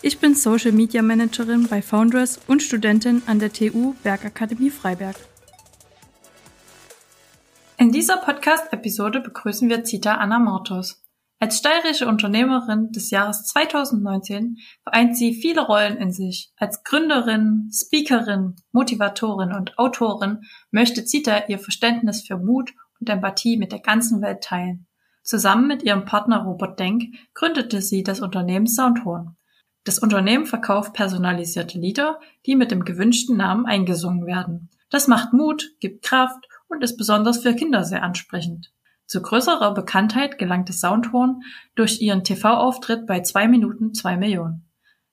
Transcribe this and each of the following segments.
Ich bin Social Media Managerin bei Foundress und Studentin an der TU Bergakademie Freiberg. In dieser Podcast-Episode begrüßen wir Zita Anna Mortos. Als steirische Unternehmerin des Jahres 2019 vereint sie viele Rollen in sich. Als Gründerin, Speakerin, Motivatorin und Autorin möchte Zita ihr Verständnis für Mut und Empathie mit der ganzen Welt teilen. Zusammen mit ihrem Partner Robert Denk gründete sie das Unternehmen Soundhorn. Das Unternehmen verkauft personalisierte Lieder, die mit dem gewünschten Namen eingesungen werden. Das macht Mut, gibt Kraft und ist besonders für Kinder sehr ansprechend. Zu größerer Bekanntheit gelangte Soundhorn durch ihren TV-Auftritt bei 2 Minuten 2 Millionen.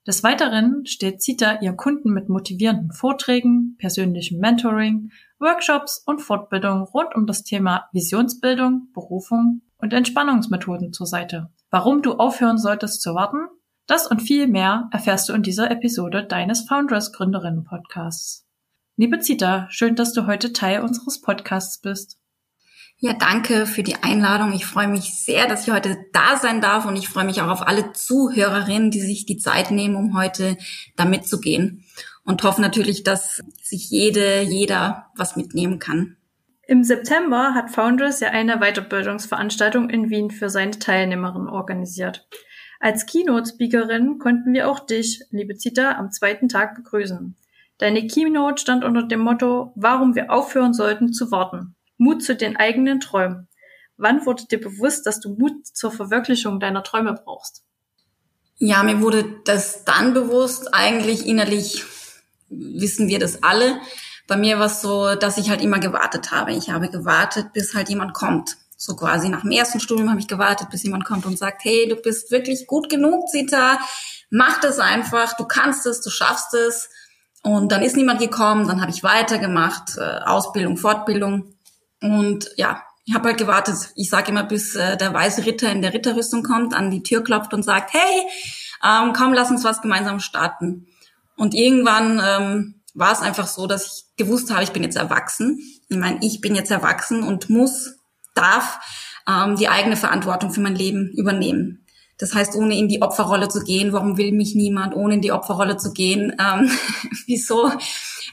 Des Weiteren steht Zita ihren Kunden mit motivierenden Vorträgen, persönlichem Mentoring, Workshops und Fortbildungen rund um das Thema Visionsbildung, Berufung und Entspannungsmethoden zur Seite. Warum du aufhören solltest zu warten? Das und viel mehr erfährst du in dieser Episode deines Foundress Gründerinnen Podcasts. Liebe Zita, schön, dass du heute Teil unseres Podcasts bist. Ja, danke für die Einladung. Ich freue mich sehr, dass ich heute da sein darf und ich freue mich auch auf alle Zuhörerinnen, die sich die Zeit nehmen, um heute da mitzugehen und hoffe natürlich, dass sich jede, jeder was mitnehmen kann. Im September hat Foundress ja eine Weiterbildungsveranstaltung in Wien für seine Teilnehmerinnen organisiert. Als Keynote-Speakerin konnten wir auch dich, liebe Zita, am zweiten Tag begrüßen. Deine Keynote stand unter dem Motto, warum wir aufhören sollten zu warten. Mut zu den eigenen Träumen. Wann wurde dir bewusst, dass du Mut zur Verwirklichung deiner Träume brauchst? Ja, mir wurde das dann bewusst. Eigentlich innerlich wissen wir das alle. Bei mir war es so, dass ich halt immer gewartet habe. Ich habe gewartet, bis halt jemand kommt. So quasi nach dem ersten Studium habe ich gewartet, bis jemand kommt und sagt, hey, du bist wirklich gut genug, Zita, mach das einfach, du kannst es, du schaffst es. Und dann ist niemand gekommen, dann habe ich weitergemacht, äh, Ausbildung, Fortbildung. Und ja, ich habe halt gewartet. Ich sage immer, bis äh, der weiße Ritter in der Ritterrüstung kommt, an die Tür klopft und sagt, hey, ähm, komm, lass uns was gemeinsam starten. Und irgendwann ähm, war es einfach so, dass ich gewusst habe, ich bin jetzt erwachsen. Ich meine, ich bin jetzt erwachsen und muss darf ähm, die eigene Verantwortung für mein Leben übernehmen. Das heißt, ohne in die Opferrolle zu gehen, warum will mich niemand, ohne in die Opferrolle zu gehen, ähm, wieso,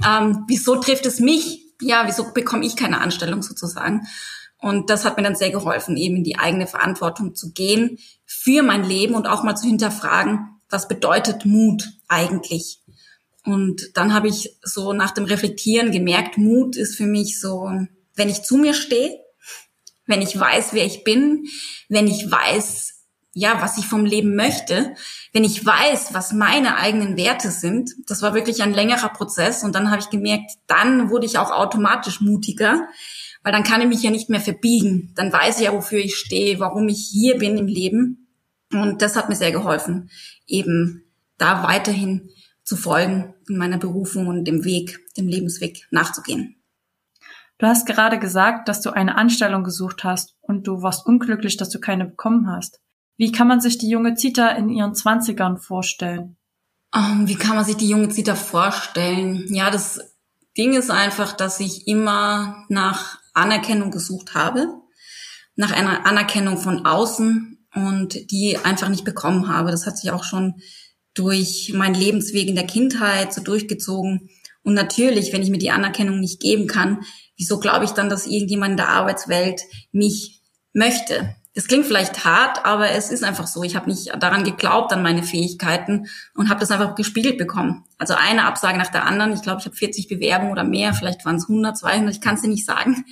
ähm, wieso trifft es mich? Ja, wieso bekomme ich keine Anstellung sozusagen? Und das hat mir dann sehr geholfen, eben in die eigene Verantwortung zu gehen für mein Leben und auch mal zu hinterfragen, was bedeutet Mut eigentlich? Und dann habe ich so nach dem Reflektieren gemerkt, Mut ist für mich so, wenn ich zu mir stehe, wenn ich weiß, wer ich bin, wenn ich weiß, ja, was ich vom Leben möchte, wenn ich weiß, was meine eigenen Werte sind, das war wirklich ein längerer Prozess und dann habe ich gemerkt, dann wurde ich auch automatisch mutiger, weil dann kann ich mich ja nicht mehr verbiegen. Dann weiß ich ja, wofür ich stehe, warum ich hier bin im Leben. Und das hat mir sehr geholfen, eben da weiterhin zu folgen in meiner Berufung und dem Weg, dem Lebensweg nachzugehen. Du hast gerade gesagt, dass du eine Anstellung gesucht hast und du warst unglücklich, dass du keine bekommen hast. Wie kann man sich die junge Zita in ihren Zwanzigern vorstellen? Ähm, wie kann man sich die junge Zita vorstellen? Ja, das Ding ist einfach, dass ich immer nach Anerkennung gesucht habe, nach einer Anerkennung von außen und die einfach nicht bekommen habe. Das hat sich auch schon durch meinen Lebensweg in der Kindheit so durchgezogen. Und natürlich, wenn ich mir die Anerkennung nicht geben kann, wieso glaube ich dann, dass irgendjemand in der Arbeitswelt mich möchte? Das klingt vielleicht hart, aber es ist einfach so. Ich habe nicht daran geglaubt, an meine Fähigkeiten und habe das einfach gespiegelt bekommen. Also eine Absage nach der anderen. Ich glaube, ich habe 40 Bewerbungen oder mehr, vielleicht waren es 100, 200, ich kann es dir nicht sagen.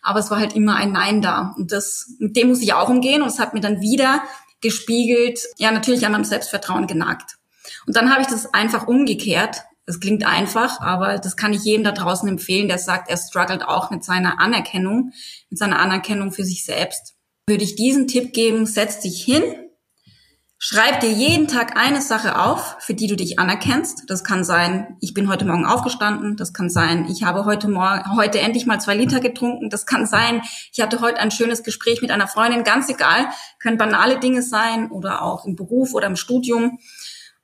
Aber es war halt immer ein Nein da. Und das, mit dem muss ich auch umgehen. Und es hat mir dann wieder gespiegelt, ja natürlich an meinem Selbstvertrauen genagt. Und dann habe ich das einfach umgekehrt das klingt einfach, aber das kann ich jedem da draußen empfehlen, der sagt, er struggelt auch mit seiner Anerkennung, mit seiner Anerkennung für sich selbst. Würde ich diesen Tipp geben, setz dich hin, Schreib dir jeden Tag eine Sache auf, für die du dich anerkennst. Das kann sein, ich bin heute Morgen aufgestanden. Das kann sein, ich habe heute Morgen, heute endlich mal zwei Liter getrunken. Das kann sein, ich hatte heute ein schönes Gespräch mit einer Freundin. Ganz egal, können banale Dinge sein oder auch im Beruf oder im Studium.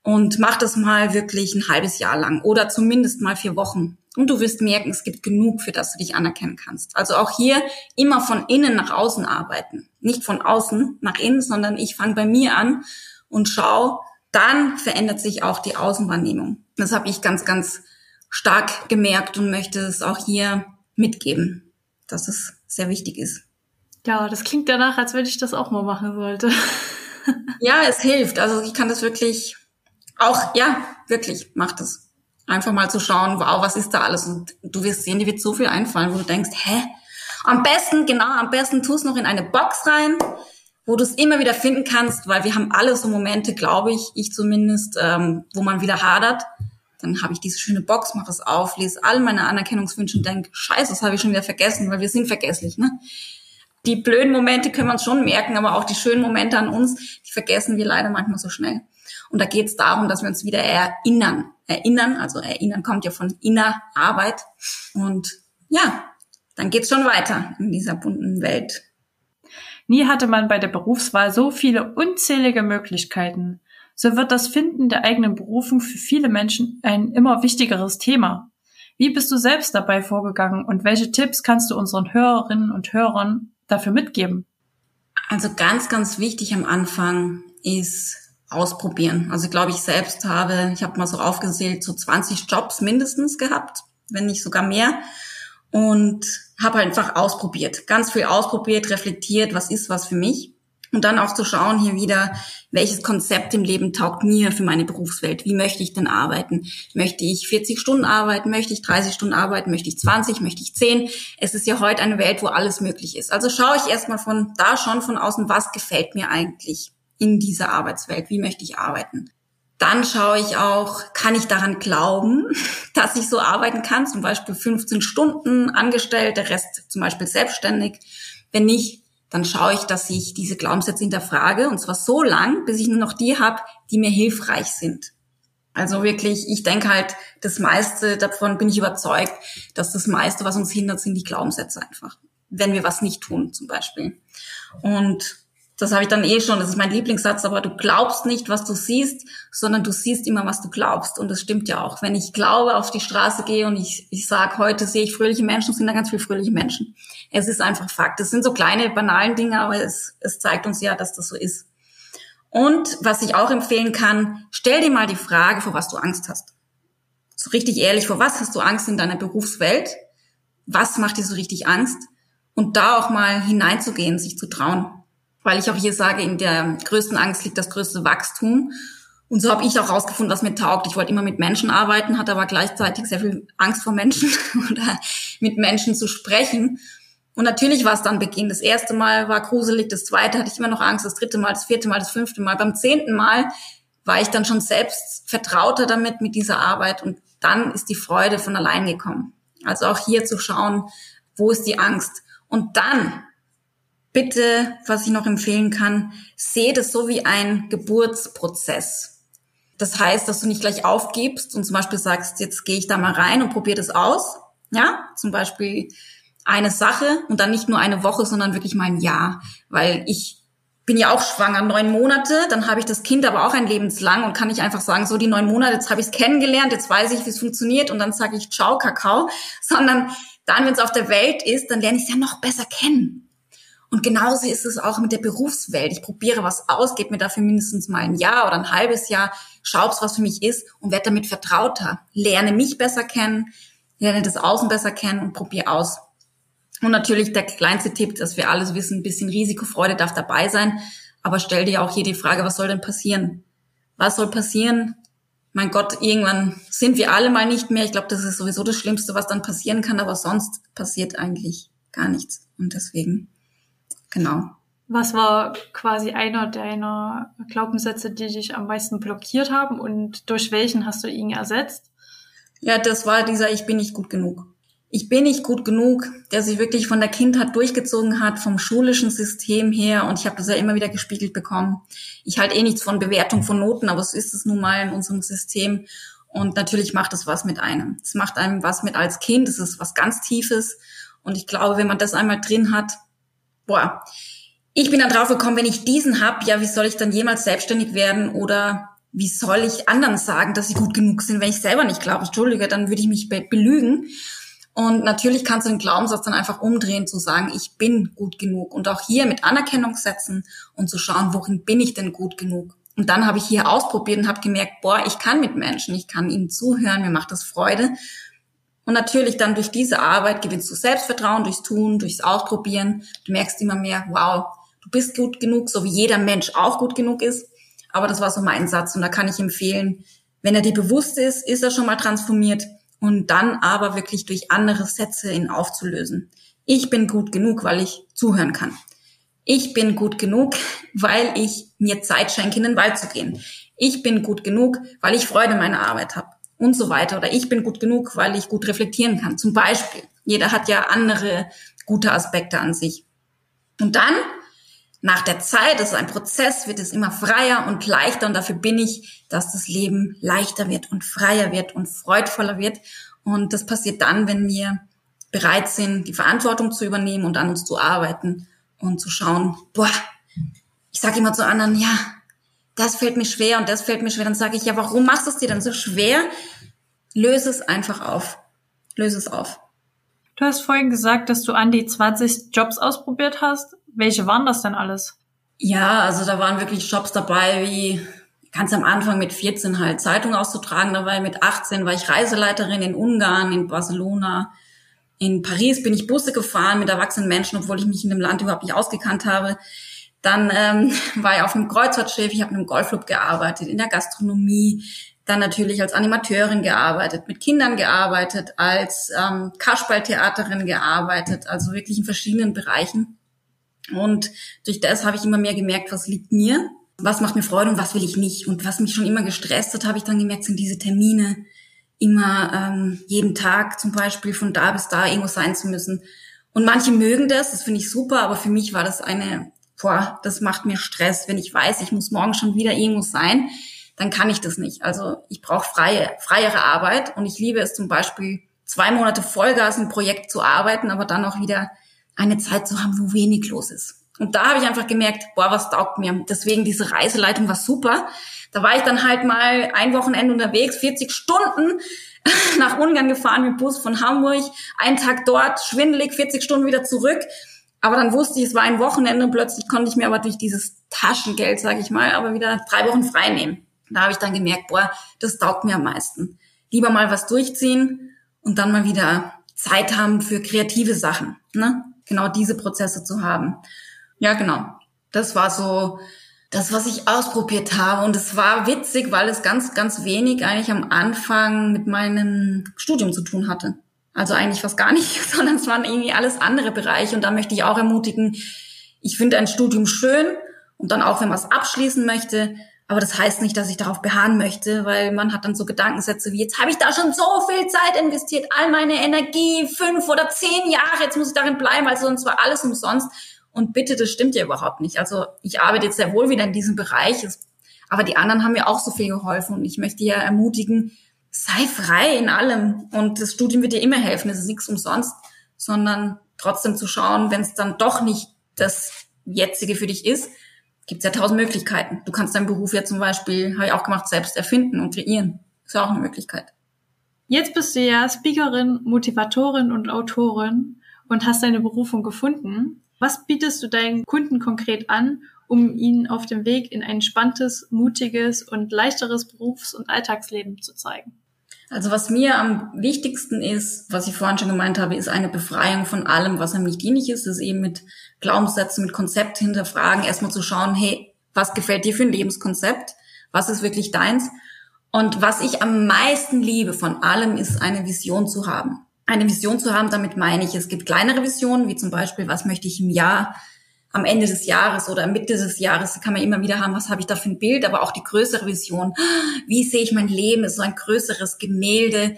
Und mach das mal wirklich ein halbes Jahr lang oder zumindest mal vier Wochen. Und du wirst merken, es gibt genug, für das du dich anerkennen kannst. Also auch hier immer von innen nach außen arbeiten. Nicht von außen nach innen, sondern ich fange bei mir an und schau, dann verändert sich auch die Außenwahrnehmung. Das habe ich ganz, ganz stark gemerkt und möchte es auch hier mitgeben, dass es sehr wichtig ist. Ja, das klingt danach, als wenn ich das auch mal machen sollte. ja, es hilft. Also ich kann das wirklich auch, ja, wirklich, macht es. Einfach mal zu schauen, wow, was ist da alles? Und du wirst sehen, dir wird so viel einfallen, wo du denkst, hä? Am besten, genau, am besten tust noch in eine Box rein, wo du es immer wieder finden kannst, weil wir haben alle so Momente, glaube ich, ich zumindest, ähm, wo man wieder hadert. Dann habe ich diese schöne Box, mache es auf, lese all meine Anerkennungswünsche und denke, scheiße, das habe ich schon wieder vergessen, weil wir sind vergesslich, ne? Die blöden Momente können wir uns schon merken, aber auch die schönen Momente an uns, die vergessen wir leider manchmal so schnell. Und da geht es darum, dass wir uns wieder erinnern. Erinnern, also erinnern kommt ja von inner Arbeit. Und ja, dann geht's schon weiter in dieser bunten Welt. Nie hatte man bei der Berufswahl so viele unzählige Möglichkeiten. So wird das Finden der eigenen Berufung für viele Menschen ein immer wichtigeres Thema. Wie bist du selbst dabei vorgegangen und welche Tipps kannst du unseren Hörerinnen und Hörern dafür mitgeben? Also ganz, ganz wichtig am Anfang ist ausprobieren. Also glaube ich selbst habe, ich habe mal so aufgezählt, so 20 Jobs mindestens gehabt, wenn nicht sogar mehr. Und habe einfach ausprobiert, ganz viel ausprobiert, reflektiert, was ist was für mich. Und dann auch zu schauen hier wieder, welches Konzept im Leben taugt mir für meine Berufswelt. Wie möchte ich denn arbeiten? Möchte ich 40 Stunden arbeiten? Möchte ich 30 Stunden arbeiten? Möchte ich 20? Möchte ich 10? Es ist ja heute eine Welt, wo alles möglich ist. Also schaue ich erstmal von da schon von außen, was gefällt mir eigentlich? In dieser Arbeitswelt? Wie möchte ich arbeiten? Dann schaue ich auch, kann ich daran glauben, dass ich so arbeiten kann? Zum Beispiel 15 Stunden angestellt, der Rest zum Beispiel selbstständig. Wenn nicht, dann schaue ich, dass ich diese Glaubenssätze hinterfrage und zwar so lang, bis ich nur noch die habe, die mir hilfreich sind. Also wirklich, ich denke halt, das meiste davon bin ich überzeugt, dass das meiste, was uns hindert, sind die Glaubenssätze einfach. Wenn wir was nicht tun, zum Beispiel. Und das habe ich dann eh schon, das ist mein Lieblingssatz, aber du glaubst nicht, was du siehst, sondern du siehst immer, was du glaubst. Und das stimmt ja auch. Wenn ich glaube, auf die Straße gehe und ich, ich sage, heute sehe ich fröhliche Menschen, sind da ganz viele fröhliche Menschen. Es ist einfach Fakt. Das sind so kleine, banalen Dinge, aber es, es zeigt uns ja, dass das so ist. Und was ich auch empfehlen kann, stell dir mal die Frage, vor was du Angst hast. So richtig ehrlich, vor was hast du Angst in deiner Berufswelt? Was macht dir so richtig Angst? Und da auch mal hineinzugehen, sich zu trauen weil ich auch hier sage, in der größten Angst liegt das größte Wachstum. Und so habe ich auch rausgefunden, was mir taugt. Ich wollte immer mit Menschen arbeiten, hatte aber gleichzeitig sehr viel Angst vor Menschen oder mit Menschen zu sprechen. Und natürlich war es dann Beginn. Das erste Mal war gruselig, das zweite hatte ich immer noch Angst, das dritte Mal, das vierte Mal, das fünfte Mal. Beim zehnten Mal war ich dann schon selbst vertrauter damit, mit dieser Arbeit. Und dann ist die Freude von allein gekommen. Also auch hier zu schauen, wo ist die Angst? Und dann bitte, was ich noch empfehlen kann, sehe das so wie ein Geburtsprozess. Das heißt, dass du nicht gleich aufgibst und zum Beispiel sagst, jetzt gehe ich da mal rein und probiere das aus. Ja, zum Beispiel eine Sache und dann nicht nur eine Woche, sondern wirklich mal ein Jahr. Weil ich bin ja auch schwanger, neun Monate, dann habe ich das Kind aber auch ein lebenslang und kann nicht einfach sagen, so die neun Monate, jetzt habe ich es kennengelernt, jetzt weiß ich, wie es funktioniert und dann sage ich Ciao, Kakao, sondern dann, wenn es auf der Welt ist, dann lerne ich es ja noch besser kennen. Und genauso ist es auch mit der Berufswelt. Ich probiere was aus, gebe mir dafür mindestens mal ein Jahr oder ein halbes Jahr, schaue, was für mich ist und werde damit vertrauter. Lerne mich besser kennen, lerne das Außen besser kennen und probiere aus. Und natürlich der kleinste Tipp, dass wir alles wissen, ein bisschen Risikofreude darf dabei sein. Aber stell dir auch hier die Frage, was soll denn passieren? Was soll passieren? Mein Gott, irgendwann sind wir alle mal nicht mehr. Ich glaube, das ist sowieso das Schlimmste, was dann passieren kann. Aber sonst passiert eigentlich gar nichts. Und deswegen Genau. Was war quasi einer deiner Glaubenssätze, die dich am meisten blockiert haben und durch welchen hast du ihn ersetzt? Ja, das war dieser Ich bin nicht gut genug. ich bin nicht gut genug, der sich wirklich von der Kindheit durchgezogen hat, vom schulischen System her. Und ich habe das ja immer wieder gespiegelt bekommen. Ich halte eh nichts von Bewertung von Noten, aber es ist es nun mal in unserem System. Und natürlich macht es was mit einem. Es macht einem was mit als Kind. Es ist was ganz Tiefes. Und ich glaube, wenn man das einmal drin hat, boah, ich bin dann drauf gekommen, wenn ich diesen hab, ja, wie soll ich dann jemals selbstständig werden oder wie soll ich anderen sagen, dass sie gut genug sind, wenn ich selber nicht glaube? Entschuldige, dann würde ich mich belügen. Und natürlich kannst du den Glaubenssatz dann einfach umdrehen, zu sagen, ich bin gut genug. Und auch hier mit Anerkennung setzen und zu schauen, worin bin ich denn gut genug. Und dann habe ich hier ausprobiert und habe gemerkt, boah, ich kann mit Menschen, ich kann ihnen zuhören, mir macht das Freude. Und natürlich dann durch diese Arbeit gewinnst du Selbstvertrauen, durchs Tun, durchs Ausprobieren. Du merkst immer mehr, wow, du bist gut genug, so wie jeder Mensch auch gut genug ist. Aber das war so mein Satz und da kann ich empfehlen, wenn er dir bewusst ist, ist er schon mal transformiert und dann aber wirklich durch andere Sätze ihn aufzulösen. Ich bin gut genug, weil ich zuhören kann. Ich bin gut genug, weil ich mir Zeit schenke, in den Wald zu gehen. Ich bin gut genug, weil ich Freude an meiner Arbeit habe und so weiter. Oder ich bin gut genug, weil ich gut reflektieren kann. Zum Beispiel. Jeder hat ja andere gute Aspekte an sich. Und dann, nach der Zeit, das ist ein Prozess, wird es immer freier und leichter. Und dafür bin ich dass das Leben leichter wird und freier wird und freudvoller wird. Und das passiert dann, wenn wir bereit sind, die Verantwortung zu übernehmen und an uns zu arbeiten und zu schauen, boah, ich sage immer zu anderen, ja, das fällt mir schwer und das fällt mir schwer. Dann sage ich, ja, warum machst du es dir dann so schwer? Löse es einfach auf. Löse es auf. Du hast vorhin gesagt, dass du an die 20 Jobs ausprobiert hast. Welche waren das denn alles? Ja, also da waren wirklich Jobs dabei wie ganz am Anfang mit 14 halt Zeitung auszutragen dabei. Mit 18 war ich Reiseleiterin in Ungarn, in Barcelona. In Paris bin ich Busse gefahren mit erwachsenen Menschen, obwohl ich mich in dem Land überhaupt nicht ausgekannt habe. Dann ähm, war ich auf einem Kreuzfahrtschiff, ich habe in einem Golfclub gearbeitet, in der Gastronomie, dann natürlich als Animateurin gearbeitet, mit Kindern gearbeitet, als ähm, Kasperltheaterin gearbeitet, also wirklich in verschiedenen Bereichen. Und durch das habe ich immer mehr gemerkt, was liegt mir, was macht mir Freude und was will ich nicht. Und was mich schon immer gestresst hat, habe ich dann gemerkt, sind diese Termine, immer ähm, jeden Tag zum Beispiel von da bis da irgendwo sein zu müssen. Und manche mögen das, das finde ich super, aber für mich war das eine, boah, das macht mir Stress. Wenn ich weiß, ich muss morgen schon wieder irgendwo sein, dann kann ich das nicht. Also ich brauche freie, freiere Arbeit und ich liebe es zum Beispiel, zwei Monate Vollgas im Projekt zu arbeiten, aber dann auch wieder eine Zeit zu haben, wo wenig los ist. Und da habe ich einfach gemerkt, boah, was taugt mir. Deswegen diese Reiseleitung war super. Da war ich dann halt mal ein Wochenende unterwegs, 40 Stunden nach Ungarn gefahren mit Bus von Hamburg, einen Tag dort, schwindelig, 40 Stunden wieder zurück. Aber dann wusste ich, es war ein Wochenende und plötzlich konnte ich mir aber durch dieses Taschengeld, sage ich mal, aber wieder drei Wochen frei nehmen. Da habe ich dann gemerkt, boah, das taugt mir am meisten. Lieber mal was durchziehen und dann mal wieder Zeit haben für kreative Sachen. Ne? Genau diese Prozesse zu haben. Ja, genau. Das war so das, was ich ausprobiert habe. Und es war witzig, weil es ganz, ganz wenig eigentlich am Anfang mit meinem Studium zu tun hatte. Also eigentlich fast gar nicht, sondern es waren irgendwie alles andere Bereiche. Und da möchte ich auch ermutigen, ich finde ein Studium schön und dann auch, wenn man es abschließen möchte. Aber das heißt nicht, dass ich darauf beharren möchte, weil man hat dann so Gedankensätze wie, jetzt habe ich da schon so viel Zeit investiert, all meine Energie, fünf oder zehn Jahre, jetzt muss ich darin bleiben, also sonst war alles umsonst. Und bitte, das stimmt ja überhaupt nicht. Also ich arbeite jetzt sehr wohl wieder in diesem Bereich, aber die anderen haben mir auch so viel geholfen und ich möchte ja ermutigen, sei frei in allem und das Studium wird dir immer helfen. Es ist nichts umsonst, sondern trotzdem zu schauen, wenn es dann doch nicht das jetzige für dich ist, gibt es ja tausend Möglichkeiten. Du kannst deinen Beruf ja zum Beispiel, habe ich auch gemacht, selbst erfinden und kreieren. Ist ja auch eine Möglichkeit. Jetzt bist du ja Speakerin, Motivatorin und Autorin und hast deine Berufung gefunden. Was bietest du deinen Kunden konkret an, um ihnen auf dem Weg in ein entspanntes, mutiges und leichteres Berufs- und Alltagsleben zu zeigen? Also was mir am wichtigsten ist, was ich vorhin schon gemeint habe, ist eine Befreiung von allem, was einem nicht dienlich ist. Das ist eben mit Glaubenssätzen, mit Konzept hinterfragen, erstmal zu schauen, hey, was gefällt dir für ein Lebenskonzept? Was ist wirklich deins? Und was ich am meisten liebe von allem, ist eine Vision zu haben eine Vision zu haben, damit meine ich, es gibt kleinere Visionen, wie zum Beispiel, was möchte ich im Jahr, am Ende des Jahres oder Mitte des Jahres, kann man immer wieder haben, was habe ich da für ein Bild, aber auch die größere Vision, wie sehe ich mein Leben, ist so ein größeres Gemälde,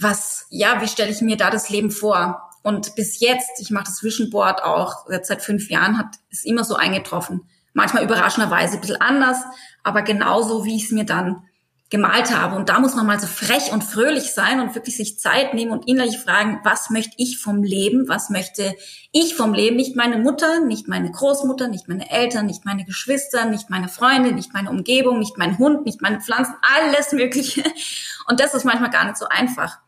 was, ja, wie stelle ich mir da das Leben vor? Und bis jetzt, ich mache das Vision Board auch seit fünf Jahren, hat es immer so eingetroffen. Manchmal überraschenderweise ein bisschen anders, aber genauso, wie ich es mir dann gemalt habe. Und da muss man mal so frech und fröhlich sein und wirklich sich Zeit nehmen und innerlich fragen, was möchte ich vom Leben? Was möchte ich vom Leben? Nicht meine Mutter, nicht meine Großmutter, nicht meine Eltern, nicht meine Geschwister, nicht meine Freunde, nicht meine Umgebung, nicht mein Hund, nicht meine Pflanzen, alles Mögliche. Und das ist manchmal gar nicht so einfach.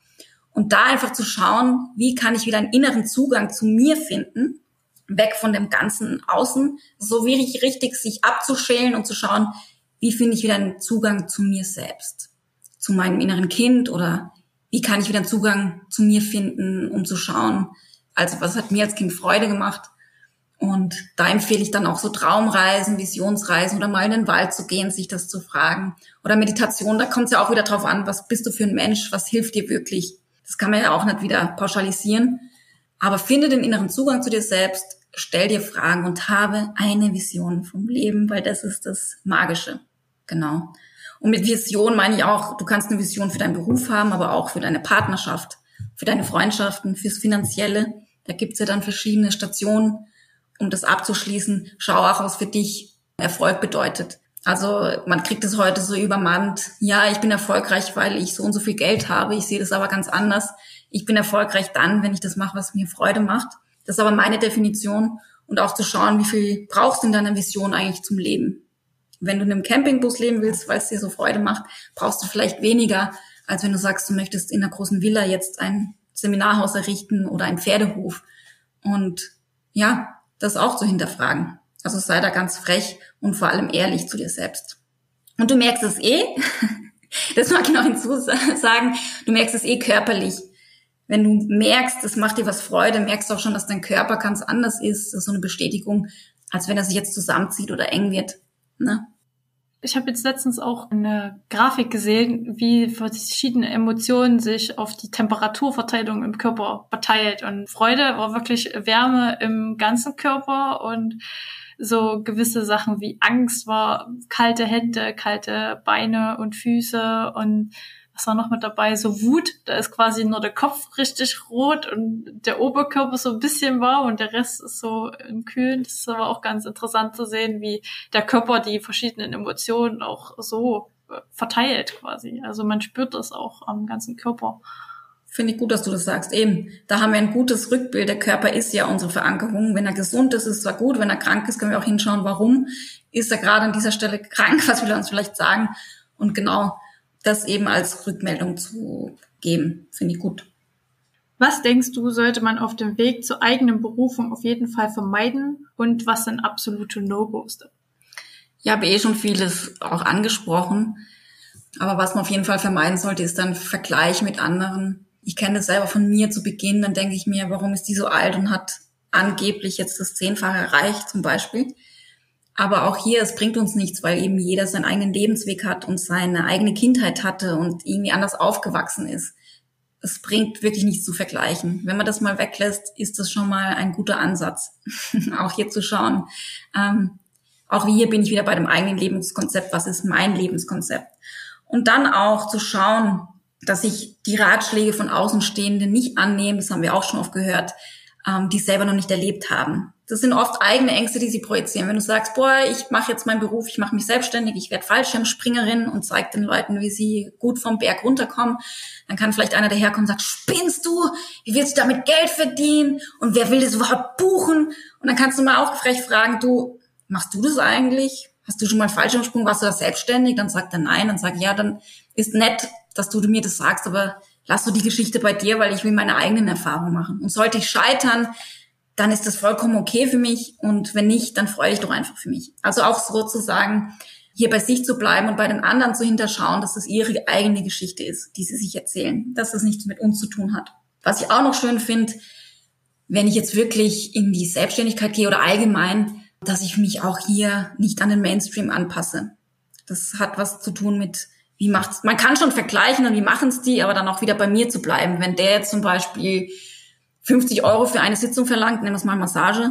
Und da einfach zu schauen, wie kann ich wieder einen inneren Zugang zu mir finden, weg von dem ganzen Außen, so wie richtig sich abzuschälen und zu schauen, wie finde ich wieder einen Zugang zu mir selbst, zu meinem inneren Kind oder wie kann ich wieder einen Zugang zu mir finden, um zu schauen, also was hat mir als Kind Freude gemacht. Und da empfehle ich dann auch so Traumreisen, Visionsreisen oder mal in den Wald zu gehen, sich das zu fragen. Oder Meditation, da kommt es ja auch wieder drauf an, was bist du für ein Mensch, was hilft dir wirklich. Das kann man ja auch nicht wieder pauschalisieren. Aber finde den inneren Zugang zu dir selbst, stell dir Fragen und habe eine Vision vom Leben, weil das ist das Magische. Genau. Und mit Vision meine ich auch, du kannst eine Vision für deinen Beruf haben, aber auch für deine Partnerschaft, für deine Freundschaften, fürs Finanzielle. Da gibt's ja dann verschiedene Stationen, um das abzuschließen. Schau auch, was für dich Erfolg bedeutet. Also man kriegt es heute so übermannt. Ja, ich bin erfolgreich, weil ich so und so viel Geld habe. Ich sehe das aber ganz anders. Ich bin erfolgreich dann, wenn ich das mache, was mir Freude macht. Das ist aber meine Definition. Und auch zu schauen, wie viel brauchst du in deiner Vision eigentlich zum Leben wenn du in einem Campingbus leben willst, weil es dir so Freude macht, brauchst du vielleicht weniger, als wenn du sagst, du möchtest in einer großen Villa jetzt ein Seminarhaus errichten oder ein Pferdehof. Und ja, das auch zu hinterfragen. Also sei da ganz frech und vor allem ehrlich zu dir selbst. Und du merkst es eh, das mag ich noch hinzusagen, du merkst es eh körperlich. Wenn du merkst, es macht dir was Freude, merkst du auch schon, dass dein Körper ganz anders ist so eine Bestätigung, als wenn er sich jetzt zusammenzieht oder eng wird. Ne? Ich habe jetzt letztens auch eine Grafik gesehen, wie verschiedene Emotionen sich auf die Temperaturverteilung im Körper verteilt. Und Freude war wirklich Wärme im ganzen Körper und so gewisse Sachen wie Angst war kalte Hände, kalte Beine und Füße und was war noch mit dabei? So Wut, da ist quasi nur der Kopf richtig rot und der Oberkörper so ein bisschen warm und der Rest ist so im Kühlen. Das ist aber auch ganz interessant zu sehen, wie der Körper die verschiedenen Emotionen auch so äh, verteilt quasi. Also man spürt das auch am ganzen Körper. Finde ich gut, dass du das sagst. Eben, da haben wir ein gutes Rückbild. Der Körper ist ja unsere Verankerung. Wenn er gesund ist, ist zwar gut. Wenn er krank ist, können wir auch hinschauen, warum ist er gerade an dieser Stelle krank, was will er uns vielleicht sagen. Und genau das eben als Rückmeldung zu geben. Finde ich gut. Was denkst du, sollte man auf dem Weg zur eigenen Berufung auf jeden Fall vermeiden und was sind absolute No-Gos? Ich habe eh schon vieles auch angesprochen. Aber was man auf jeden Fall vermeiden sollte, ist dann Vergleich mit anderen. Ich kenne das selber von mir zu Beginn, dann denke ich mir, warum ist die so alt und hat angeblich jetzt das Zehnfache erreicht zum Beispiel. Aber auch hier, es bringt uns nichts, weil eben jeder seinen eigenen Lebensweg hat und seine eigene Kindheit hatte und irgendwie anders aufgewachsen ist. Es bringt wirklich nichts zu vergleichen. Wenn man das mal weglässt, ist das schon mal ein guter Ansatz, auch hier zu schauen. Ähm, auch hier bin ich wieder bei dem eigenen Lebenskonzept. Was ist mein Lebenskonzept? Und dann auch zu schauen, dass ich die Ratschläge von Außenstehenden nicht annehme, das haben wir auch schon oft gehört, ähm, die selber noch nicht erlebt haben. Das sind oft eigene Ängste, die sie projizieren. Wenn du sagst, boah, ich mache jetzt meinen Beruf, ich mache mich selbstständig, ich werde Fallschirmspringerin und zeig den Leuten, wie sie gut vom Berg runterkommen, dann kann vielleicht einer daherkommen und sagt, spinnst du? Wie willst du damit Geld verdienen? Und wer will das überhaupt buchen? Und dann kannst du mal auch frech fragen, du, machst du das eigentlich? Hast du schon mal einen Fallschirmsprung? Warst du da selbstständig? Dann sagt er nein. Dann sag ich, ja, dann ist nett, dass du mir das sagst, aber lass du die Geschichte bei dir, weil ich will meine eigenen Erfahrungen machen. Und sollte ich scheitern, dann ist das vollkommen okay für mich. Und wenn nicht, dann freue ich doch einfach für mich. Also auch sozusagen hier bei sich zu bleiben und bei den anderen zu hinterschauen, dass das ihre eigene Geschichte ist, die sie sich erzählen, dass das nichts mit uns zu tun hat. Was ich auch noch schön finde, wenn ich jetzt wirklich in die Selbstständigkeit gehe oder allgemein, dass ich mich auch hier nicht an den Mainstream anpasse. Das hat was zu tun mit, wie macht's, man kann schon vergleichen und wie machen's die, aber dann auch wieder bei mir zu bleiben. Wenn der jetzt zum Beispiel 50 Euro für eine Sitzung verlangt, nennen wir es mal Massage,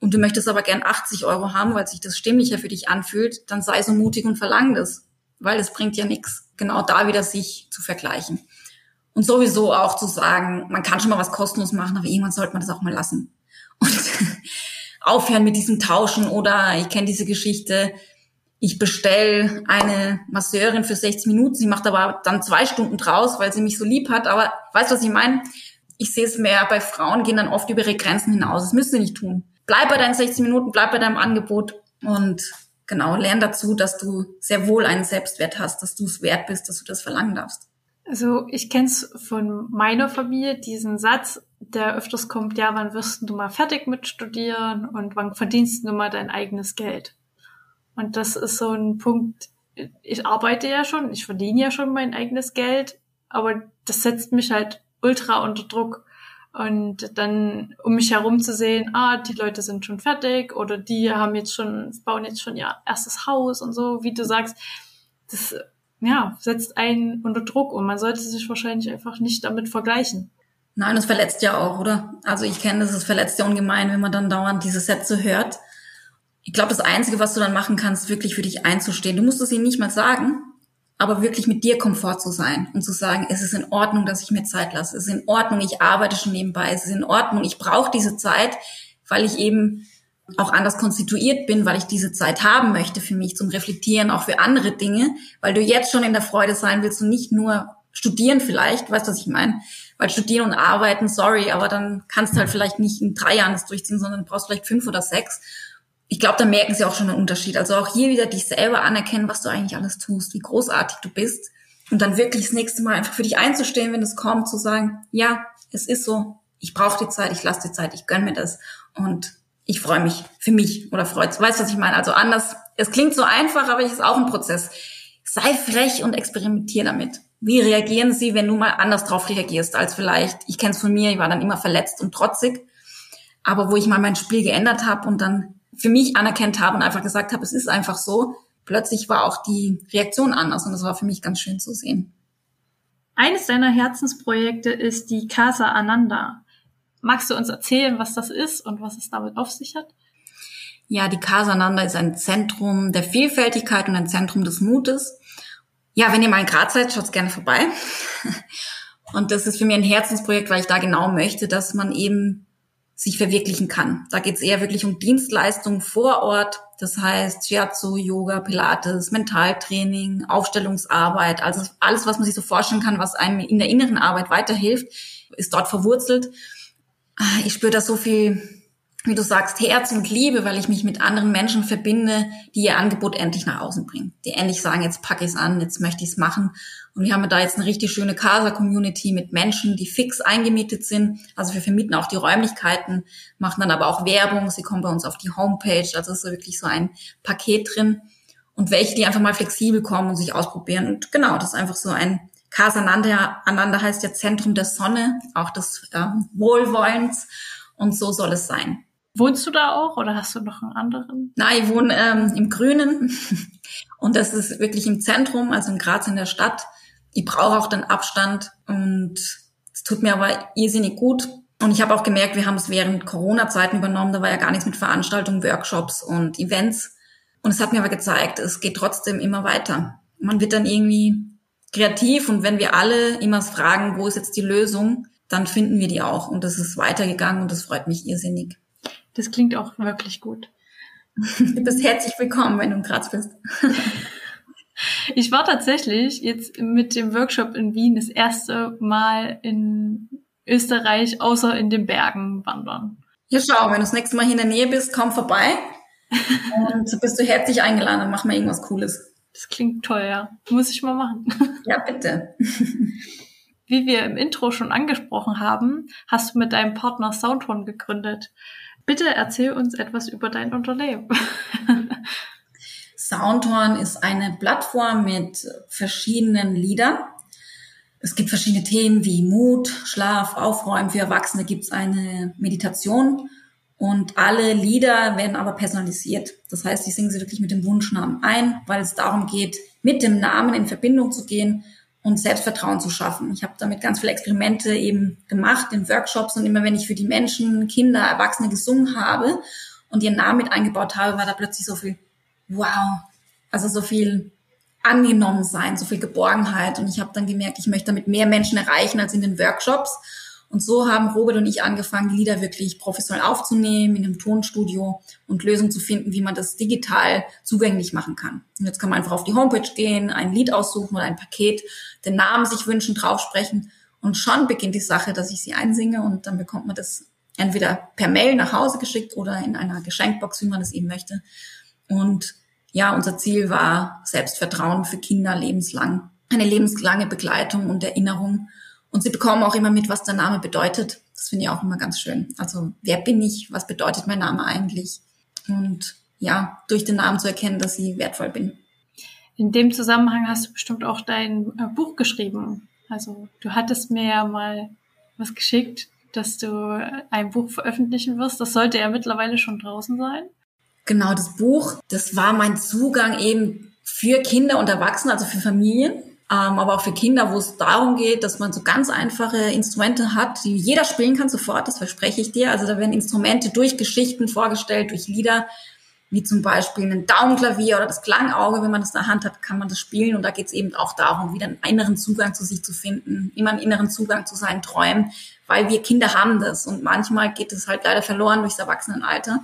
und du möchtest aber gern 80 Euro haben, weil sich das stimmlicher für dich anfühlt, dann sei so mutig und verlang das, weil es bringt ja nichts, genau da wieder sich zu vergleichen. Und sowieso auch zu sagen, man kann schon mal was kostenlos machen, aber irgendwann sollte man das auch mal lassen. Und aufhören mit diesem Tauschen oder ich kenne diese Geschichte, ich bestelle eine Masseurin für 60 Minuten, sie macht aber dann zwei Stunden draus, weil sie mich so lieb hat. Aber weißt du, was ich meine? Ich sehe es mehr bei Frauen, gehen dann oft über ihre Grenzen hinaus. Das müssen sie nicht tun. Bleib bei deinen 60 Minuten, bleib bei deinem Angebot und genau, lern dazu, dass du sehr wohl einen Selbstwert hast, dass du es wert bist, dass du das verlangen darfst. Also ich kenne es von meiner Familie, diesen Satz, der öfters kommt, ja, wann wirst du mal fertig mit Studieren und wann verdienst du mal dein eigenes Geld? Und das ist so ein Punkt, ich arbeite ja schon, ich verdiene ja schon mein eigenes Geld, aber das setzt mich halt ultra unter Druck. Und dann um mich herum zu sehen, ah, die Leute sind schon fertig oder die haben jetzt schon, bauen jetzt schon ihr erstes Haus und so, wie du sagst, das ja, setzt einen unter Druck und man sollte sich wahrscheinlich einfach nicht damit vergleichen. Nein, das verletzt ja auch, oder? Also ich kenne das, es verletzt ja ungemein, wenn man dann dauernd diese Sätze hört. Ich glaube, das Einzige, was du dann machen kannst, wirklich für dich einzustehen. Du musst es ihnen nicht mal sagen, aber wirklich mit dir Komfort zu sein und zu sagen, es ist in Ordnung, dass ich mir Zeit lasse. Es ist in Ordnung, ich arbeite schon nebenbei. Es ist in Ordnung, ich brauche diese Zeit, weil ich eben auch anders konstituiert bin, weil ich diese Zeit haben möchte für mich zum Reflektieren, auch für andere Dinge, weil du jetzt schon in der Freude sein willst und nicht nur studieren vielleicht, weißt du, was ich meine? Weil studieren und arbeiten, sorry, aber dann kannst du halt vielleicht nicht in drei Jahren das durchziehen, sondern brauchst vielleicht fünf oder sechs. Ich glaube, da merken sie auch schon einen Unterschied. Also auch hier wieder dich selber anerkennen, was du eigentlich alles tust, wie großartig du bist. Und dann wirklich das nächste Mal einfach für dich einzustehen, wenn es kommt, zu sagen, ja, es ist so, ich brauche die Zeit, ich lasse die Zeit, ich gönn mir das. Und ich freue mich für mich oder freut. Weißt du, was ich meine? Also anders. Es klingt so einfach, aber es ist auch ein Prozess. Sei frech und experimentier damit. Wie reagieren sie, wenn du mal anders drauf reagierst als vielleicht, ich kenne es von mir, ich war dann immer verletzt und trotzig, aber wo ich mal mein Spiel geändert habe und dann für mich anerkannt habe und einfach gesagt habe, es ist einfach so, plötzlich war auch die Reaktion anders und das war für mich ganz schön zu sehen. Eines deiner Herzensprojekte ist die Casa Ananda. Magst du uns erzählen, was das ist und was es damit auf sich hat? Ja, die Casa Nanda ist ein Zentrum der Vielfältigkeit und ein Zentrum des Mutes. Ja, wenn ihr mal in Graz seid, schaut gerne vorbei. Und das ist für mich ein Herzensprojekt, weil ich da genau möchte, dass man eben sich verwirklichen kann. Da geht es eher wirklich um Dienstleistungen vor Ort. Das heißt Shiatsu, Yoga, Pilates, Mentaltraining, Aufstellungsarbeit, also alles, was man sich so vorstellen kann, was einem in der inneren Arbeit weiterhilft, ist dort verwurzelt. Ah, ich spüre da so viel, wie du sagst, Herz und Liebe, weil ich mich mit anderen Menschen verbinde, die ihr Angebot endlich nach außen bringen. Die endlich sagen, jetzt packe ich es an, jetzt möchte ich es machen. Und wir haben da jetzt eine richtig schöne Casa-Community mit Menschen, die fix eingemietet sind. Also wir vermieten auch die Räumlichkeiten, machen dann aber auch Werbung. Sie kommen bei uns auf die Homepage. Also ist so wirklich so ein Paket drin. Und welche, die einfach mal flexibel kommen und sich ausprobieren. Und genau, das ist einfach so ein Casa Ananda heißt ja Zentrum der Sonne, auch des äh, Wohlwollens. Und so soll es sein. Wohnst du da auch oder hast du noch einen anderen? Nein, ich wohne ähm, im Grünen. Und das ist wirklich im Zentrum, also in Graz in der Stadt. Ich brauche auch den Abstand und es tut mir aber irrsinnig gut. Und ich habe auch gemerkt, wir haben es während Corona-Zeiten übernommen. Da war ja gar nichts mit Veranstaltungen, Workshops und Events. Und es hat mir aber gezeigt, es geht trotzdem immer weiter. Man wird dann irgendwie kreativ und wenn wir alle immer fragen, wo ist jetzt die Lösung, dann finden wir die auch. Und das ist weitergegangen und das freut mich irrsinnig. Das klingt auch wirklich gut. Du bist herzlich willkommen, wenn du in Graz bist. Ich war tatsächlich jetzt mit dem Workshop in Wien das erste Mal in Österreich, außer in den Bergen wandern. Ja, schau, wenn du das nächste Mal hier in der Nähe bist, komm vorbei. Und bist du herzlich eingeladen, dann machen wir irgendwas Cooles. Das klingt toll, ja. Muss ich mal machen. Ja, bitte. Wie wir im Intro schon angesprochen haben, hast du mit deinem Partner Soundhorn gegründet. Bitte erzähl uns etwas über dein Unternehmen. Soundhorn ist eine Plattform mit verschiedenen Liedern. Es gibt verschiedene Themen wie Mut, Schlaf, Aufräumen. Für Erwachsene gibt es eine Meditation und alle Lieder werden aber personalisiert. Das heißt, ich singe sie wirklich mit dem Wunschnamen ein, weil es darum geht, mit dem Namen in Verbindung zu gehen und Selbstvertrauen zu schaffen. Ich habe damit ganz viele Experimente eben gemacht in Workshops und immer wenn ich für die Menschen, Kinder, Erwachsene gesungen habe und ihren Namen mit eingebaut habe, war da plötzlich so viel Wow. Also so viel angenommen sein, so viel Geborgenheit. Und ich habe dann gemerkt, ich möchte damit mehr Menschen erreichen als in den Workshops. Und so haben Robert und ich angefangen, Lieder wirklich professionell aufzunehmen in einem Tonstudio und Lösungen zu finden, wie man das digital zugänglich machen kann. Und jetzt kann man einfach auf die Homepage gehen, ein Lied aussuchen oder ein Paket, den Namen sich wünschen, draufsprechen und schon beginnt die Sache, dass ich sie einsinge und dann bekommt man das entweder per Mail nach Hause geschickt oder in einer Geschenkbox, wie man es eben möchte. Und ja, unser Ziel war Selbstvertrauen für Kinder lebenslang. Eine lebenslange Begleitung und Erinnerung. Und sie bekommen auch immer mit, was der Name bedeutet. Das finde ich auch immer ganz schön. Also, wer bin ich? Was bedeutet mein Name eigentlich? Und ja, durch den Namen zu erkennen, dass ich wertvoll bin. In dem Zusammenhang hast du bestimmt auch dein äh, Buch geschrieben. Also, du hattest mir ja mal was geschickt, dass du ein Buch veröffentlichen wirst. Das sollte ja mittlerweile schon draußen sein. Genau, das Buch, das war mein Zugang eben für Kinder und Erwachsene, also für Familien, aber auch für Kinder, wo es darum geht, dass man so ganz einfache Instrumente hat, die jeder spielen kann sofort, das verspreche ich dir. Also da werden Instrumente durch Geschichten vorgestellt, durch Lieder, wie zum Beispiel ein Daumenklavier oder das Klangauge, wenn man das in der Hand hat, kann man das spielen. Und da geht es eben auch darum, wieder einen inneren Zugang zu sich zu finden, immer einen inneren Zugang zu seinen Träumen, weil wir Kinder haben das. Und manchmal geht es halt leider verloren durchs Erwachsenenalter.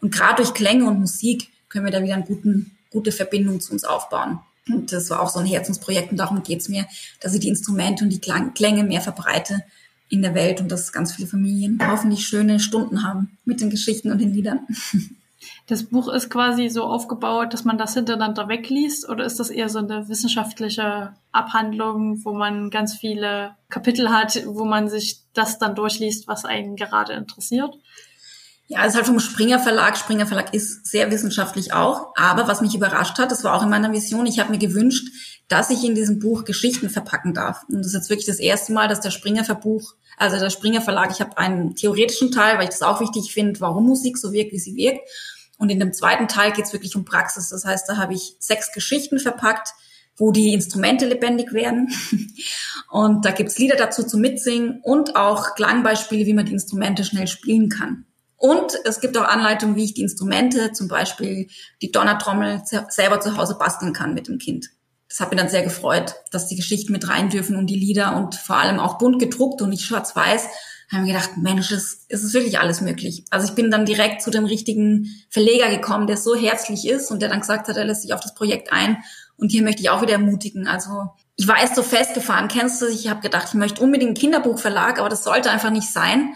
Und gerade durch Klänge und Musik können wir da wieder eine gute Verbindung zu uns aufbauen. Und das war auch so ein Herzensprojekt und darum geht's mir, dass ich die Instrumente und die Klang Klänge mehr verbreite in der Welt und dass ganz viele Familien hoffentlich schöne Stunden haben mit den Geschichten und den Liedern. Das Buch ist quasi so aufgebaut, dass man das hintereinander wegliest oder ist das eher so eine wissenschaftliche Abhandlung, wo man ganz viele Kapitel hat, wo man sich das dann durchliest, was einen gerade interessiert? Ja, es ist halt vom Springer Verlag. Springer Verlag ist sehr wissenschaftlich auch. Aber was mich überrascht hat, das war auch in meiner Vision, ich habe mir gewünscht, dass ich in diesem Buch Geschichten verpacken darf. Und das ist jetzt wirklich das erste Mal, dass der Springer Verbuch, also der Springer Verlag, ich habe einen theoretischen Teil, weil ich das auch wichtig finde, warum Musik so wirkt, wie sie wirkt. Und in dem zweiten Teil geht es wirklich um Praxis. Das heißt, da habe ich sechs Geschichten verpackt, wo die Instrumente lebendig werden. Und da gibt's Lieder dazu zum Mitsingen und auch Klangbeispiele, wie man die Instrumente schnell spielen kann. Und es gibt auch Anleitungen, wie ich die Instrumente, zum Beispiel die Donnertrommel, selber zu Hause basteln kann mit dem Kind. Das hat mir dann sehr gefreut, dass die Geschichten mit rein dürfen und die Lieder und vor allem auch bunt gedruckt und nicht schwarz-weiß. Haben wir gedacht, Mensch, es, ist wirklich alles möglich. Also ich bin dann direkt zu dem richtigen Verleger gekommen, der so herzlich ist und der dann gesagt hat, er lässt sich auf das Projekt ein. Und hier möchte ich auch wieder ermutigen. Also ich war erst so festgefahren, kennst du, ich habe gedacht, ich möchte unbedingt einen Kinderbuchverlag, aber das sollte einfach nicht sein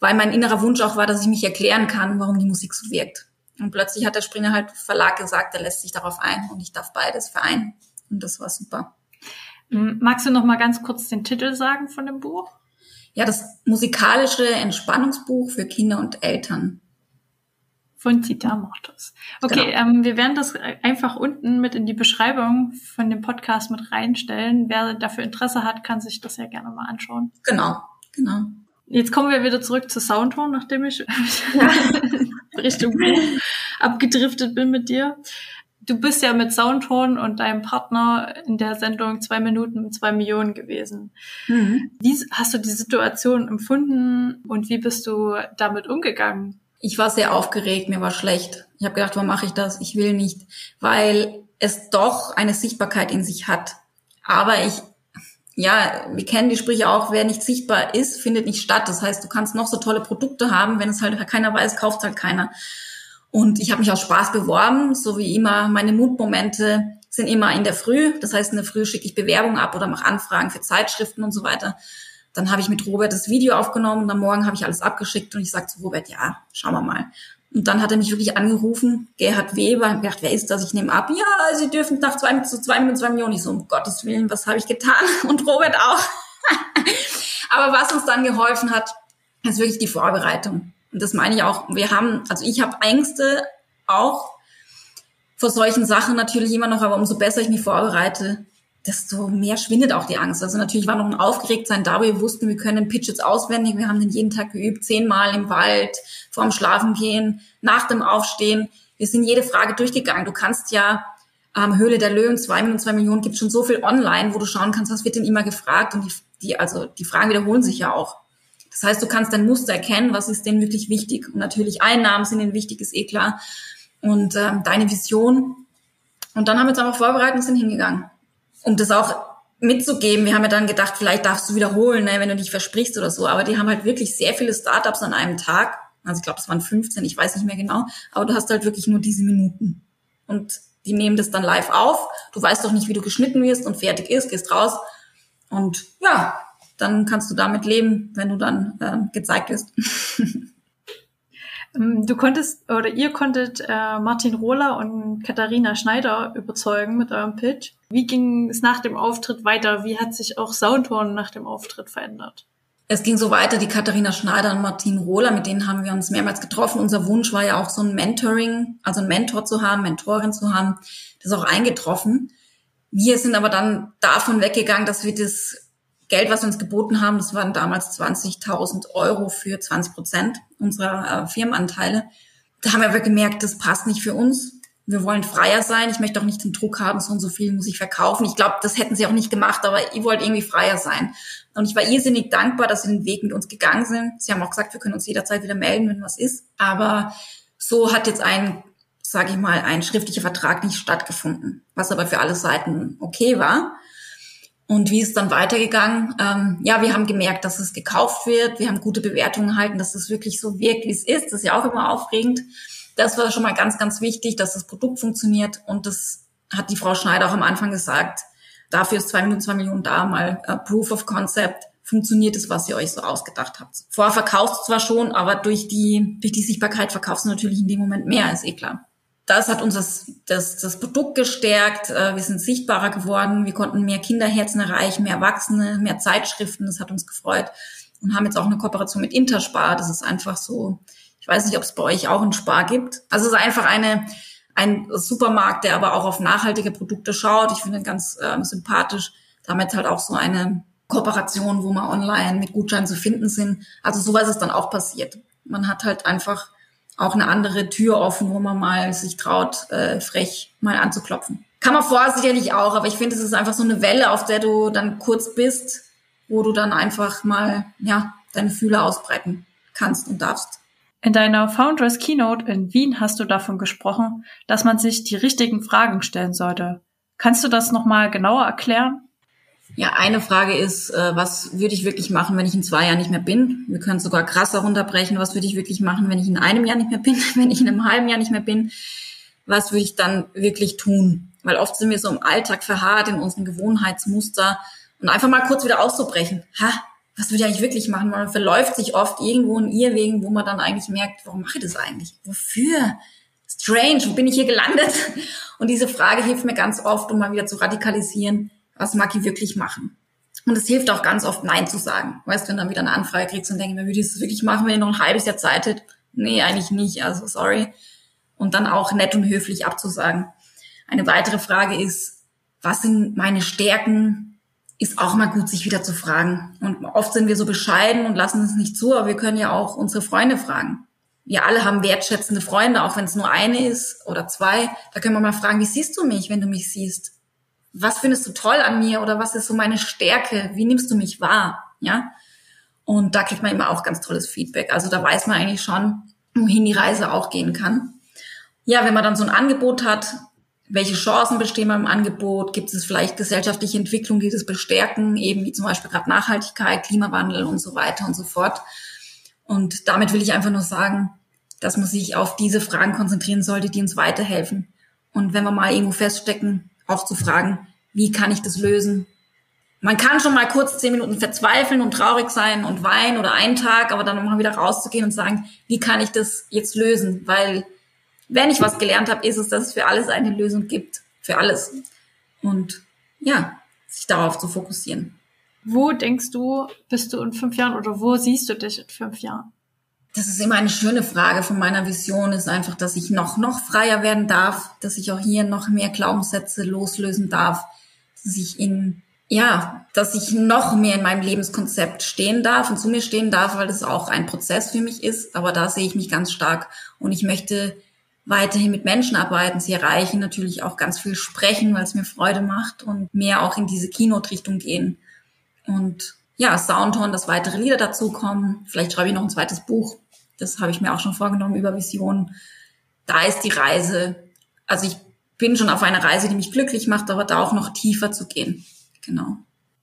weil mein innerer Wunsch auch war, dass ich mich erklären kann, warum die Musik so wirkt. Und plötzlich hat der Springer halt Verlag gesagt, er lässt sich darauf ein und ich darf beides vereinen. Und das war super. Magst du noch mal ganz kurz den Titel sagen von dem Buch? Ja, das musikalische Entspannungsbuch für Kinder und Eltern. Von Zita Mortos. Okay, genau. ähm, wir werden das einfach unten mit in die Beschreibung von dem Podcast mit reinstellen. Wer dafür Interesse hat, kann sich das ja gerne mal anschauen. Genau, genau. Jetzt kommen wir wieder zurück zu Soundtone, nachdem ich ja. Richtung abgedriftet bin mit dir. Du bist ja mit Soundtone und deinem Partner in der Sendung zwei Minuten mit zwei Millionen gewesen. Mhm. Wie hast du die Situation empfunden und wie bist du damit umgegangen? Ich war sehr aufgeregt, mir war schlecht. Ich habe gedacht, warum mache ich das? Ich will nicht, weil es doch eine Sichtbarkeit in sich hat. Aber ich ja, wir kennen die Sprüche auch, wer nicht sichtbar ist, findet nicht statt. Das heißt, du kannst noch so tolle Produkte haben, wenn es halt keiner weiß, kauft halt keiner. Und ich habe mich aus Spaß beworben, so wie immer. Meine Mutmomente sind immer in der Früh. Das heißt, in der Früh schicke ich Bewerbungen ab oder mache Anfragen für Zeitschriften und so weiter. Dann habe ich mit Robert das Video aufgenommen und am Morgen habe ich alles abgeschickt und ich sage zu Robert, ja, schauen wir mal. Und dann hat er mich wirklich angerufen, Gerhard Weber, und gedacht, wer ist das? Ich nehme ab. Ja, Sie dürfen nach zwei, zu zwei Minuten zwei Millionen. Ich so, um Gottes Willen, was habe ich getan? Und Robert auch. Aber was uns dann geholfen hat, ist wirklich die Vorbereitung. Und das meine ich auch. Wir haben, also ich habe Ängste auch vor solchen Sachen natürlich immer noch, aber umso besser ich mich vorbereite, desto mehr schwindet auch die Angst. Also natürlich war noch ein Aufgeregtsein da, wir wussten, wir können den Pitch jetzt auswendig. Wir haben den jeden Tag geübt, zehnmal im Wald, vorm Schlafengehen, nach dem Aufstehen. Wir sind jede Frage durchgegangen. Du kannst ja ähm, Höhle der Löwen, zwei Millionen, zwei Millionen, gibt schon so viel online, wo du schauen kannst, was wird denn immer gefragt. Und die, die, also die Fragen wiederholen sich ja auch. Das heißt, du kannst dein Muster erkennen, was ist denn wirklich wichtig. Und natürlich Einnahmen sind ihnen wichtig, ist eh klar. Und ähm, deine Vision, Und dann haben wir uns einfach vorbereitet und sind hingegangen. Um das auch mitzugeben, wir haben ja dann gedacht, vielleicht darfst du wiederholen, ne, wenn du dich versprichst oder so. Aber die haben halt wirklich sehr viele Startups an einem Tag. Also ich glaube, es waren 15, ich weiß nicht mehr genau. Aber du hast halt wirklich nur diese Minuten. Und die nehmen das dann live auf. Du weißt doch nicht, wie du geschnitten wirst und fertig ist, gehst raus. Und ja, dann kannst du damit leben, wenn du dann äh, gezeigt wirst. Ähm, du konntest oder ihr konntet äh, Martin Rohler und Katharina Schneider überzeugen mit eurem Pitch. Wie ging es nach dem Auftritt weiter? Wie hat sich auch Soundhorn nach dem Auftritt verändert? Es ging so weiter, die Katharina Schneider und Martin Rohler, mit denen haben wir uns mehrmals getroffen. Unser Wunsch war ja auch so ein Mentoring, also ein Mentor zu haben, Mentorin zu haben. Das ist auch eingetroffen. Wir sind aber dann davon weggegangen, dass wir das Geld, was wir uns geboten haben, das waren damals 20.000 Euro für 20 Prozent unserer äh, Firmenanteile. Da haben wir aber gemerkt, das passt nicht für uns. Wir wollen freier sein. Ich möchte auch nicht den Druck haben, so und so viel muss ich verkaufen. Ich glaube, das hätten sie auch nicht gemacht, aber ihr wollt irgendwie freier sein. Und ich war irrsinnig dankbar, dass sie den Weg mit uns gegangen sind. Sie haben auch gesagt, wir können uns jederzeit wieder melden, wenn was ist. Aber so hat jetzt ein, sage ich mal, ein schriftlicher Vertrag nicht stattgefunden, was aber für alle Seiten okay war. Und wie ist dann weitergegangen? Ähm, ja, wir haben gemerkt, dass es gekauft wird. Wir haben gute Bewertungen erhalten, dass es wirklich so wirkt, wie es ist. Das ist ja auch immer aufregend. Das war schon mal ganz, ganz wichtig, dass das Produkt funktioniert. Und das hat die Frau Schneider auch am Anfang gesagt. Dafür ist zwei Minuten, zwei Millionen da, mal uh, Proof of Concept. Funktioniert es, was ihr euch so ausgedacht habt. Vorher verkaufst zwar schon, aber durch die, durch die Sichtbarkeit verkaufst du natürlich in dem Moment mehr, ist eh klar das hat uns das, das, das Produkt gestärkt. Äh, wir sind sichtbarer geworden. Wir konnten mehr Kinderherzen erreichen, mehr Erwachsene, mehr Zeitschriften. Das hat uns gefreut. Und haben jetzt auch eine Kooperation mit Interspar. Das ist einfach so, ich weiß nicht, ob es bei euch auch einen Spar gibt. Also es ist einfach eine, ein Supermarkt, der aber auch auf nachhaltige Produkte schaut. Ich finde ganz äh, sympathisch. Damit halt auch so eine Kooperation, wo man online mit Gutscheinen zu finden sind. Also sowas ist dann auch passiert. Man hat halt einfach auch eine andere Tür offen, wo man mal sich traut, äh, frech mal anzuklopfen. Kann man vorher sicherlich auch, aber ich finde, es ist einfach so eine Welle, auf der du dann kurz bist, wo du dann einfach mal, ja, deine Fühler ausbreiten kannst und darfst. In deiner Founders Keynote in Wien hast du davon gesprochen, dass man sich die richtigen Fragen stellen sollte. Kannst du das nochmal genauer erklären? Ja, eine Frage ist, äh, was würde ich wirklich machen, wenn ich in zwei Jahren nicht mehr bin? Wir können sogar krasser runterbrechen. Was würde ich wirklich machen, wenn ich in einem Jahr nicht mehr bin? Wenn ich in einem halben Jahr nicht mehr bin? Was würde ich dann wirklich tun? Weil oft sind wir so im Alltag verharrt in unseren Gewohnheitsmuster und einfach mal kurz wieder auszubrechen. Ha, was würde ich eigentlich wirklich machen? Man verläuft sich oft irgendwo in Irrwegen, wo man dann eigentlich merkt, warum mache ich das eigentlich? Wofür? Strange, wo bin ich hier gelandet? Und diese Frage hilft mir ganz oft, um mal wieder zu radikalisieren was mag ich wirklich machen? Und es hilft auch ganz oft, Nein zu sagen. Weißt du, wenn du dann wieder eine Anfrage kriegst und denkst, würde ich das wirklich machen, wenn ihr noch ein halbes Jahr Zeit hättet? Nee, eigentlich nicht, also sorry. Und dann auch nett und höflich abzusagen. Eine weitere Frage ist, was sind meine Stärken? Ist auch mal gut, sich wieder zu fragen. Und oft sind wir so bescheiden und lassen es nicht zu, aber wir können ja auch unsere Freunde fragen. Wir alle haben wertschätzende Freunde, auch wenn es nur eine ist oder zwei. Da können wir mal fragen, wie siehst du mich, wenn du mich siehst? was findest du toll an mir oder was ist so meine Stärke? Wie nimmst du mich wahr? Ja. Und da kriegt man immer auch ganz tolles Feedback. Also da weiß man eigentlich schon, wohin die Reise auch gehen kann. Ja, wenn man dann so ein Angebot hat, welche Chancen bestehen beim Angebot? Gibt es vielleicht gesellschaftliche Entwicklungen, die das bestärken, eben wie zum Beispiel gerade Nachhaltigkeit, Klimawandel und so weiter und so fort. Und damit will ich einfach nur sagen, dass man sich auf diese Fragen konzentrieren sollte, die uns weiterhelfen. Und wenn wir mal irgendwo feststecken, auch zu fragen, wie kann ich das lösen? Man kann schon mal kurz zehn Minuten verzweifeln und traurig sein und weinen oder einen Tag, aber dann mal wieder rauszugehen und sagen, wie kann ich das jetzt lösen? Weil wenn ich was gelernt habe, ist es, dass es für alles eine Lösung gibt. Für alles. Und ja, sich darauf zu fokussieren. Wo denkst du, bist du in fünf Jahren oder wo siehst du dich in fünf Jahren? das ist immer eine schöne Frage von meiner Vision, ist einfach, dass ich noch, noch freier werden darf, dass ich auch hier noch mehr Glaubenssätze loslösen darf, dass ich in, ja, dass ich noch mehr in meinem Lebenskonzept stehen darf und zu mir stehen darf, weil das auch ein Prozess für mich ist. Aber da sehe ich mich ganz stark und ich möchte weiterhin mit Menschen arbeiten, sie erreichen, natürlich auch ganz viel sprechen, weil es mir Freude macht und mehr auch in diese Keynote-Richtung gehen. Und ja, Soundhorn, dass weitere Lieder dazukommen. Vielleicht schreibe ich noch ein zweites Buch das habe ich mir auch schon vorgenommen über Visionen. Da ist die Reise. Also ich bin schon auf einer Reise, die mich glücklich macht, aber da auch noch tiefer zu gehen. Genau.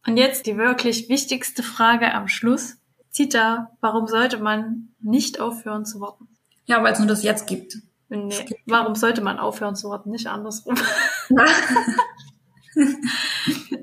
Und jetzt die wirklich wichtigste Frage am Schluss. Zita, warum sollte man nicht aufhören zu warten? Ja, weil es nur das Jetzt gibt. Nee, warum sollte man aufhören zu warten? Nicht andersrum.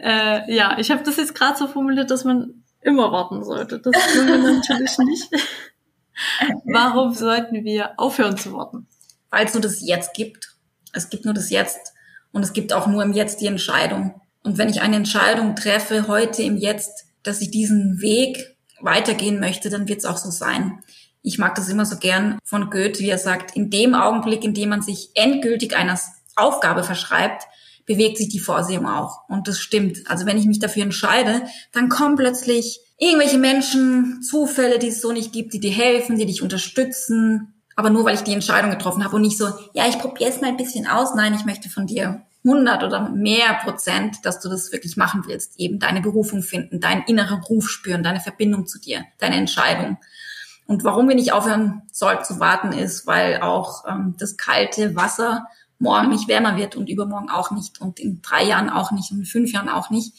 äh, ja, ich habe das jetzt gerade so formuliert, dass man immer warten sollte. Das können wir natürlich nicht. warum sollten wir aufhören zu warten? Weil es nur das Jetzt gibt. Es gibt nur das Jetzt. Und es gibt auch nur im Jetzt die Entscheidung. Und wenn ich eine Entscheidung treffe, heute im Jetzt, dass ich diesen Weg weitergehen möchte, dann wird es auch so sein. Ich mag das immer so gern von Goethe, wie er sagt, in dem Augenblick, in dem man sich endgültig einer Aufgabe verschreibt, bewegt sich die Vorsehung auch. Und das stimmt. Also wenn ich mich dafür entscheide, dann kommen plötzlich irgendwelche Menschen, Zufälle, die es so nicht gibt, die dir helfen, die dich unterstützen. Aber nur weil ich die Entscheidung getroffen habe und nicht so, ja, ich probiere es mal ein bisschen aus. Nein, ich möchte von dir 100 oder mehr Prozent, dass du das wirklich machen willst. Eben deine Berufung finden, deinen inneren Ruf spüren, deine Verbindung zu dir, deine Entscheidung. Und warum wir nicht aufhören sollten zu warten, ist, weil auch ähm, das kalte Wasser morgen nicht wärmer wird und übermorgen auch nicht und in drei Jahren auch nicht und in fünf Jahren auch nicht.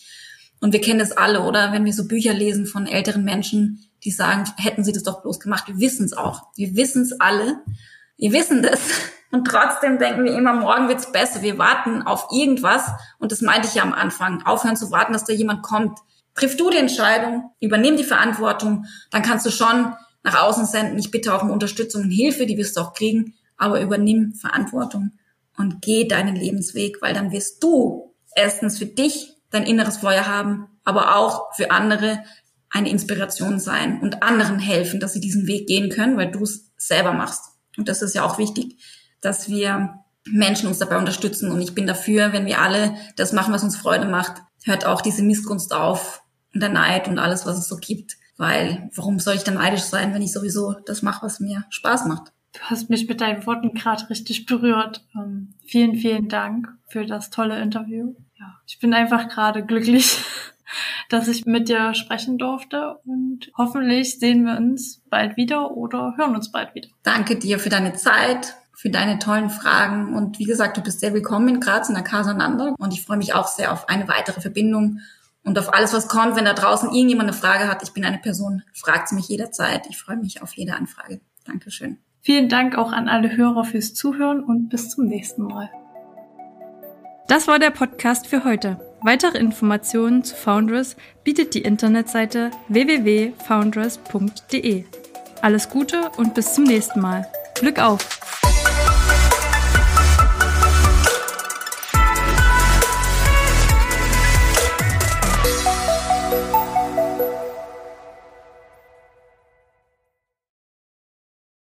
Und wir kennen das alle, oder? Wenn wir so Bücher lesen von älteren Menschen, die sagen, hätten sie das doch bloß gemacht. Wir wissen es auch. Wir wissen es alle. Wir wissen das. Und trotzdem denken wir immer, morgen wird's besser. Wir warten auf irgendwas. Und das meinte ich ja am Anfang. Aufhören zu warten, dass da jemand kommt. Triff du die Entscheidung, übernimm die Verantwortung. Dann kannst du schon nach außen senden. Ich bitte auch um Unterstützung und Hilfe, die wirst du auch kriegen, aber übernimm Verantwortung und geh deinen Lebensweg, weil dann wirst du erstens für dich dein inneres Feuer haben, aber auch für andere eine Inspiration sein und anderen helfen, dass sie diesen Weg gehen können, weil du es selber machst. Und das ist ja auch wichtig, dass wir Menschen uns dabei unterstützen. Und ich bin dafür, wenn wir alle das machen, was uns Freude macht, hört auch diese Missgunst auf und der Neid und alles, was es so gibt. Weil warum soll ich dann neidisch sein, wenn ich sowieso das mache, was mir Spaß macht? Du hast mich mit deinen Worten gerade richtig berührt. Ähm, vielen, vielen Dank für das tolle Interview. Ja, ich bin einfach gerade glücklich, dass ich mit dir sprechen durfte und hoffentlich sehen wir uns bald wieder oder hören uns bald wieder. Danke dir für deine Zeit, für deine tollen Fragen und wie gesagt, du bist sehr willkommen in Graz in der Casananda und ich freue mich auch sehr auf eine weitere Verbindung und auf alles, was kommt, wenn da draußen irgendjemand eine Frage hat. Ich bin eine Person, fragt sie mich jederzeit. Ich freue mich auf jede Anfrage. Dankeschön. Vielen Dank auch an alle Hörer fürs Zuhören und bis zum nächsten Mal. Das war der Podcast für heute. Weitere Informationen zu Foundress bietet die Internetseite www.foundress.de. Alles Gute und bis zum nächsten Mal. Glück auf!